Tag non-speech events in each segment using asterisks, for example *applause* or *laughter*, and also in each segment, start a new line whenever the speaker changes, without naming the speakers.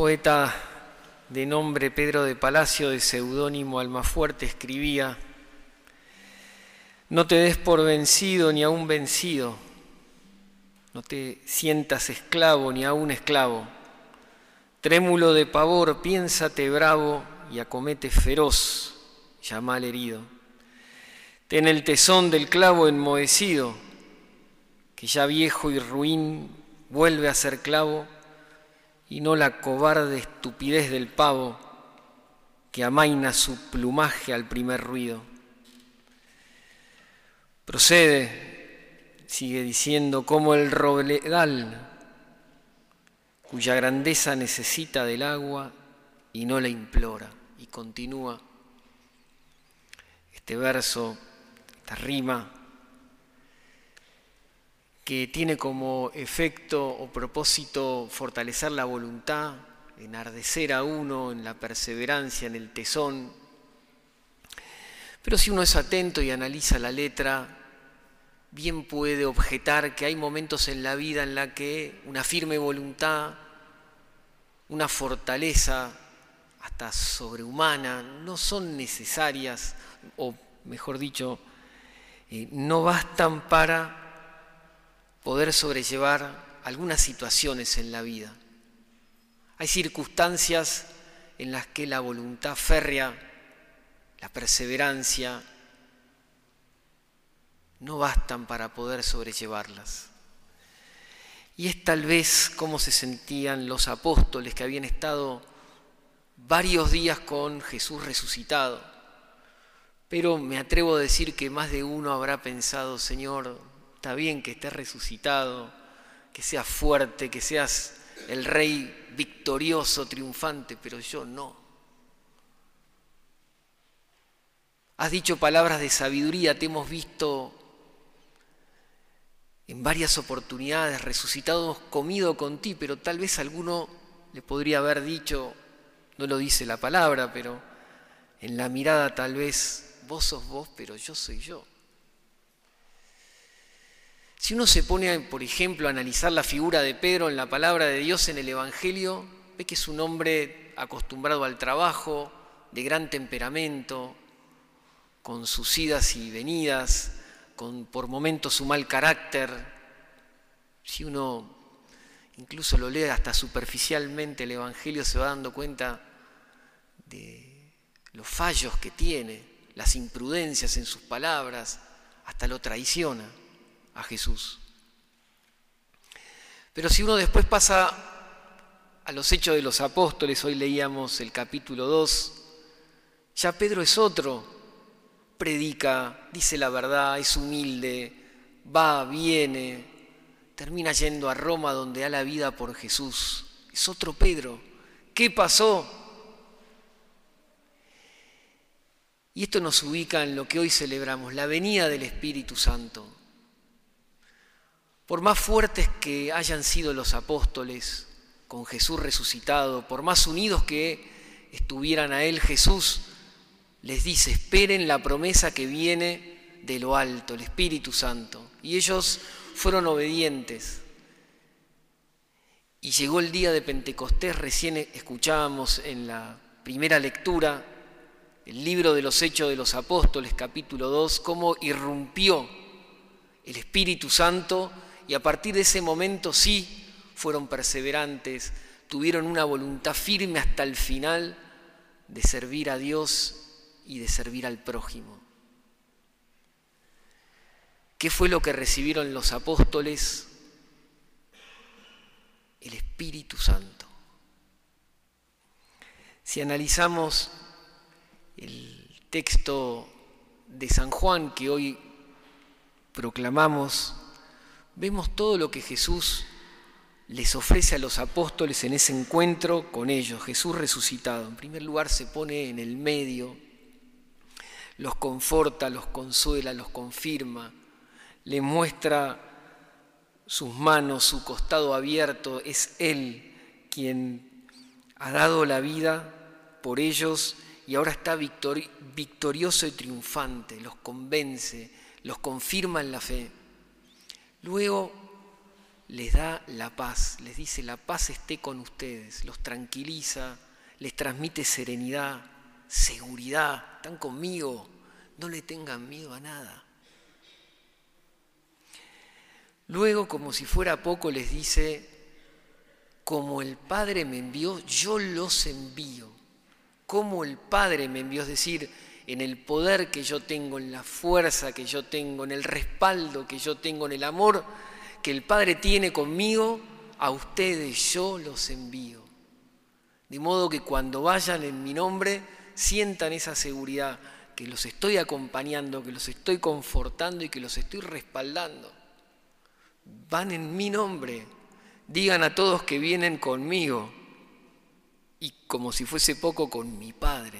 poeta de nombre Pedro de Palacio, de seudónimo Almafuerte, escribía, No te des por vencido ni aún vencido, no te sientas esclavo ni aún esclavo. Trémulo de pavor, piénsate bravo y acomete feroz, llama al herido. Ten el tesón del clavo enmohecido, que ya viejo y ruin vuelve a ser clavo y no la cobarde estupidez del pavo que amaina su plumaje al primer ruido. Procede, sigue diciendo, como el robledal, cuya grandeza necesita del agua y no la implora. Y continúa este verso, esta rima, que tiene como efecto o propósito fortalecer la voluntad, enardecer a uno en la perseverancia, en el tesón. Pero si uno es atento y analiza la letra, bien puede objetar que hay momentos en la vida en la que una firme voluntad, una fortaleza hasta sobrehumana no son necesarias, o mejor dicho, eh, no bastan para poder sobrellevar algunas situaciones en la vida. Hay circunstancias en las que la voluntad férrea, la perseverancia, no bastan para poder sobrellevarlas. Y es tal vez como se sentían los apóstoles que habían estado varios días con Jesús resucitado. Pero me atrevo a decir que más de uno habrá pensado, Señor, Está bien que estés resucitado, que seas fuerte, que seas el rey victorioso, triunfante, pero yo no. Has dicho palabras de sabiduría, te hemos visto en varias oportunidades resucitados, comido con ti, pero tal vez alguno le podría haber dicho, no lo dice la palabra, pero en la mirada tal vez, vos sos vos, pero yo soy yo. Si uno se pone, por ejemplo, a analizar la figura de Pedro en la palabra de Dios en el Evangelio, ve que es un hombre acostumbrado al trabajo, de gran temperamento, con sus idas y venidas, con por momentos su mal carácter. Si uno incluso lo lee hasta superficialmente el Evangelio, se va dando cuenta de los fallos que tiene, las imprudencias en sus palabras, hasta lo traiciona a Jesús. Pero si uno después pasa a los hechos de los apóstoles, hoy leíamos el capítulo 2, ya Pedro es otro, predica, dice la verdad, es humilde, va, viene, termina yendo a Roma donde da la vida por Jesús. Es otro Pedro. ¿Qué pasó? Y esto nos ubica en lo que hoy celebramos, la venida del Espíritu Santo. Por más fuertes que hayan sido los apóstoles con Jesús resucitado, por más unidos que estuvieran a Él, Jesús les dice, esperen la promesa que viene de lo alto, el Espíritu Santo. Y ellos fueron obedientes. Y llegó el día de Pentecostés, recién escuchábamos en la primera lectura el libro de los Hechos de los Apóstoles, capítulo 2, cómo irrumpió el Espíritu Santo y a partir de ese momento sí fueron perseverantes, tuvieron una voluntad firme hasta el final de servir a Dios y de servir al prójimo. ¿Qué fue lo que recibieron los apóstoles? El Espíritu Santo. Si analizamos el texto de San Juan que hoy proclamamos, vemos todo lo que Jesús les ofrece a los apóstoles en ese encuentro con ellos, Jesús resucitado. En primer lugar se pone en el medio, los conforta, los consuela, los confirma, les muestra sus manos, su costado abierto, es Él quien ha dado la vida por ellos y ahora está victorioso y triunfante, los convence, los confirma en la fe. Luego les da la paz, les dice la paz esté con ustedes, los tranquiliza, les transmite serenidad, seguridad, están conmigo, no le tengan miedo a nada. Luego, como si fuera poco, les dice, como el Padre me envió, yo los envío. Como el Padre me envió, es decir, en el poder que yo tengo, en la fuerza que yo tengo, en el respaldo que yo tengo, en el amor que el Padre tiene conmigo, a ustedes yo los envío. De modo que cuando vayan en mi nombre, sientan esa seguridad, que los estoy acompañando, que los estoy confortando y que los estoy respaldando van en mi nombre, digan a todos que vienen conmigo y como si fuese poco con mi Padre.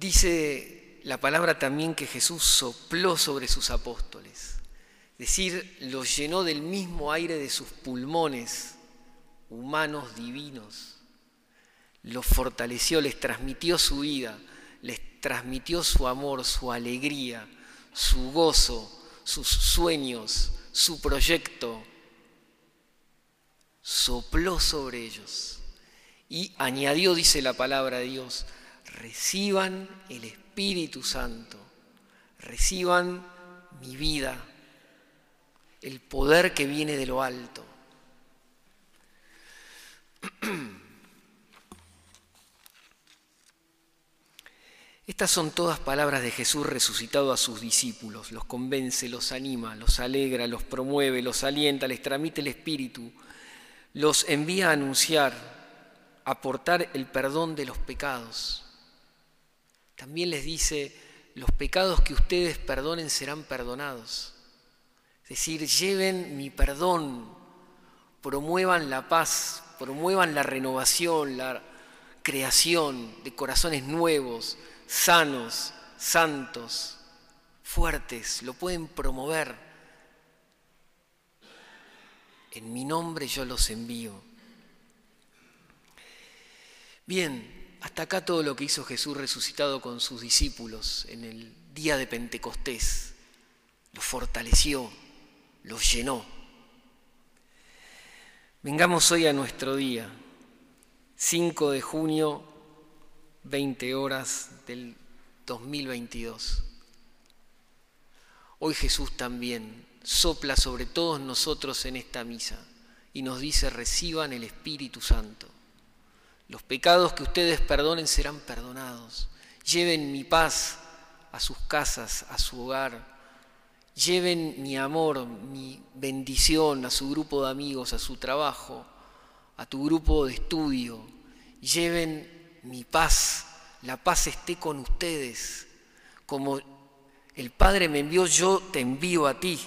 Dice la palabra también que Jesús sopló sobre sus apóstoles, es decir, los llenó del mismo aire de sus pulmones humanos divinos, los fortaleció, les transmitió su vida, les transmitió su amor, su alegría, su gozo, sus sueños, su proyecto, sopló sobre ellos y añadió, dice la palabra de Dios, reciban el Espíritu Santo, reciban mi vida, el poder que viene de lo alto. *clears throat* Estas son todas palabras de Jesús resucitado a sus discípulos. Los convence, los anima, los alegra, los promueve, los alienta, les tramite el Espíritu, los envía a anunciar, a portar el perdón de los pecados. También les dice, los pecados que ustedes perdonen serán perdonados. Es decir, lleven mi perdón, promuevan la paz, promuevan la renovación, la creación de corazones nuevos, sanos, santos, fuertes, lo pueden promover. En mi nombre yo los envío. Bien, hasta acá todo lo que hizo Jesús resucitado con sus discípulos en el día de Pentecostés. Los fortaleció, los llenó. Vengamos hoy a nuestro día, 5 de junio 20 horas del 2022. Hoy Jesús también sopla sobre todos nosotros en esta misa y nos dice, reciban el Espíritu Santo. Los pecados que ustedes perdonen serán perdonados. Lleven mi paz a sus casas, a su hogar. Lleven mi amor, mi bendición a su grupo de amigos, a su trabajo, a tu grupo de estudio. Lleven mi paz, la paz esté con ustedes. Como el Padre me envió, yo te envío a ti.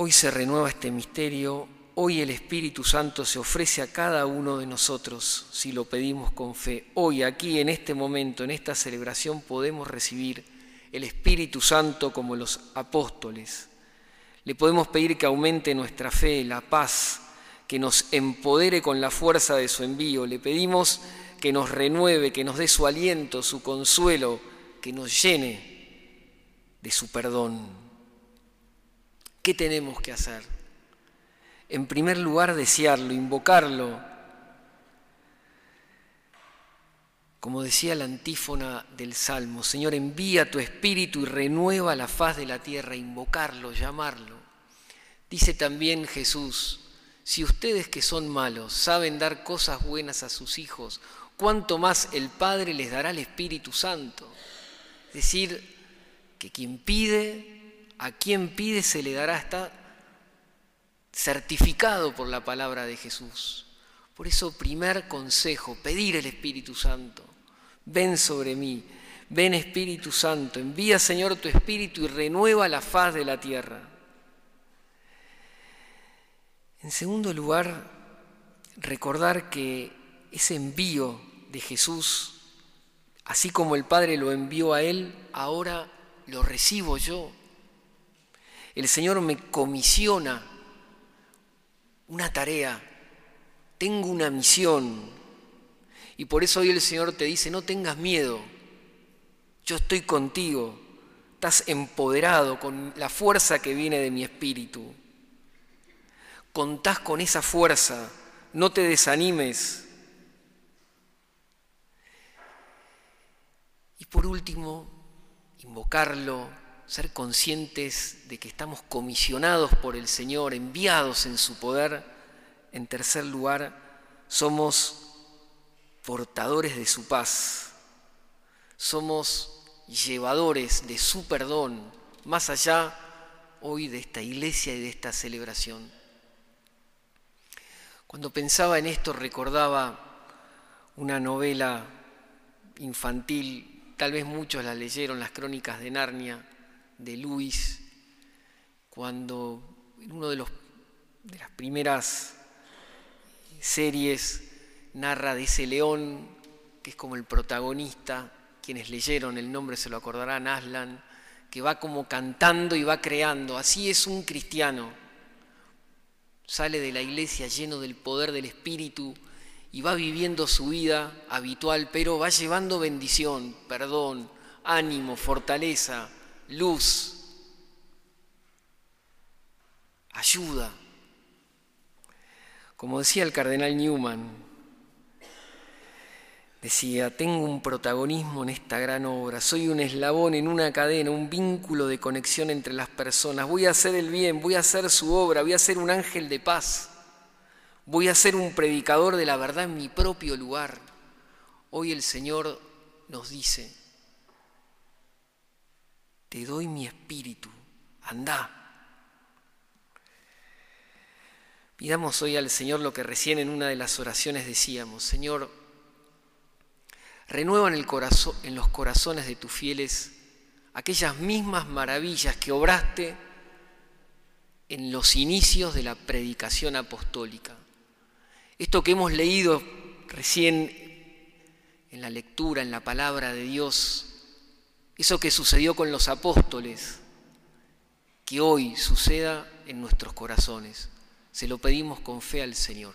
Hoy se renueva este misterio, hoy el Espíritu Santo se ofrece a cada uno de nosotros si lo pedimos con fe. Hoy, aquí, en este momento, en esta celebración, podemos recibir el Espíritu Santo como los apóstoles. Le podemos pedir que aumente nuestra fe, la paz, que nos empodere con la fuerza de su envío. Le pedimos que nos renueve, que nos dé su aliento, su consuelo, que nos llene de su perdón. ¿Qué tenemos que hacer? En primer lugar, desearlo, invocarlo. Como decía la antífona del Salmo, Señor, envía tu espíritu y renueva la faz de la tierra, invocarlo, llamarlo. Dice también Jesús, si ustedes que son malos saben dar cosas buenas a sus hijos, ¿cuánto más el Padre les dará el Espíritu Santo? Es decir, que quien pide, a quien pide se le dará, está certificado por la palabra de Jesús. Por eso, primer consejo, pedir el Espíritu Santo. Ven sobre mí, ven Espíritu Santo, envía Señor tu Espíritu y renueva la faz de la tierra. En segundo lugar, recordar que ese envío de Jesús, así como el Padre lo envió a Él, ahora lo recibo yo. El Señor me comisiona una tarea, tengo una misión. Y por eso hoy el Señor te dice, no tengas miedo, Yo estoy contigo. Estás empoderado con la fuerza que viene de mi espíritu. Contás con esa fuerza. No te desanimes. Y por último, invocarlo, ser conscientes de que estamos comisionados por el Señor, enviados en su poder. En tercer lugar, somos portadores de su paz. Somos llevadores de su perdón, más allá hoy de esta iglesia y de esta celebración. Cuando pensaba en esto recordaba una novela infantil, tal vez muchos la leyeron, las crónicas de Narnia, de Luis, cuando en una de, de las primeras series narra de ese león que es como el protagonista quienes leyeron el nombre se lo acordarán, Aslan, que va como cantando y va creando. Así es un cristiano. Sale de la iglesia lleno del poder del Espíritu y va viviendo su vida habitual, pero va llevando bendición, perdón, ánimo, fortaleza, luz, ayuda. Como decía el cardenal Newman, Decía, tengo un protagonismo en esta gran obra, soy un eslabón en una cadena, un vínculo de conexión entre las personas, voy a hacer el bien, voy a hacer su obra, voy a ser un ángel de paz, voy a ser un predicador de la verdad en mi propio lugar. Hoy el Señor nos dice, te doy mi espíritu, anda. Pidamos hoy al Señor lo que recién en una de las oraciones decíamos, Señor, renueva en, el en los corazones de tus fieles aquellas mismas maravillas que obraste en los inicios de la predicación apostólica. Esto que hemos leído recién en la lectura, en la palabra de Dios, eso que sucedió con los apóstoles, que hoy suceda en nuestros corazones. Se lo pedimos con fe al Señor.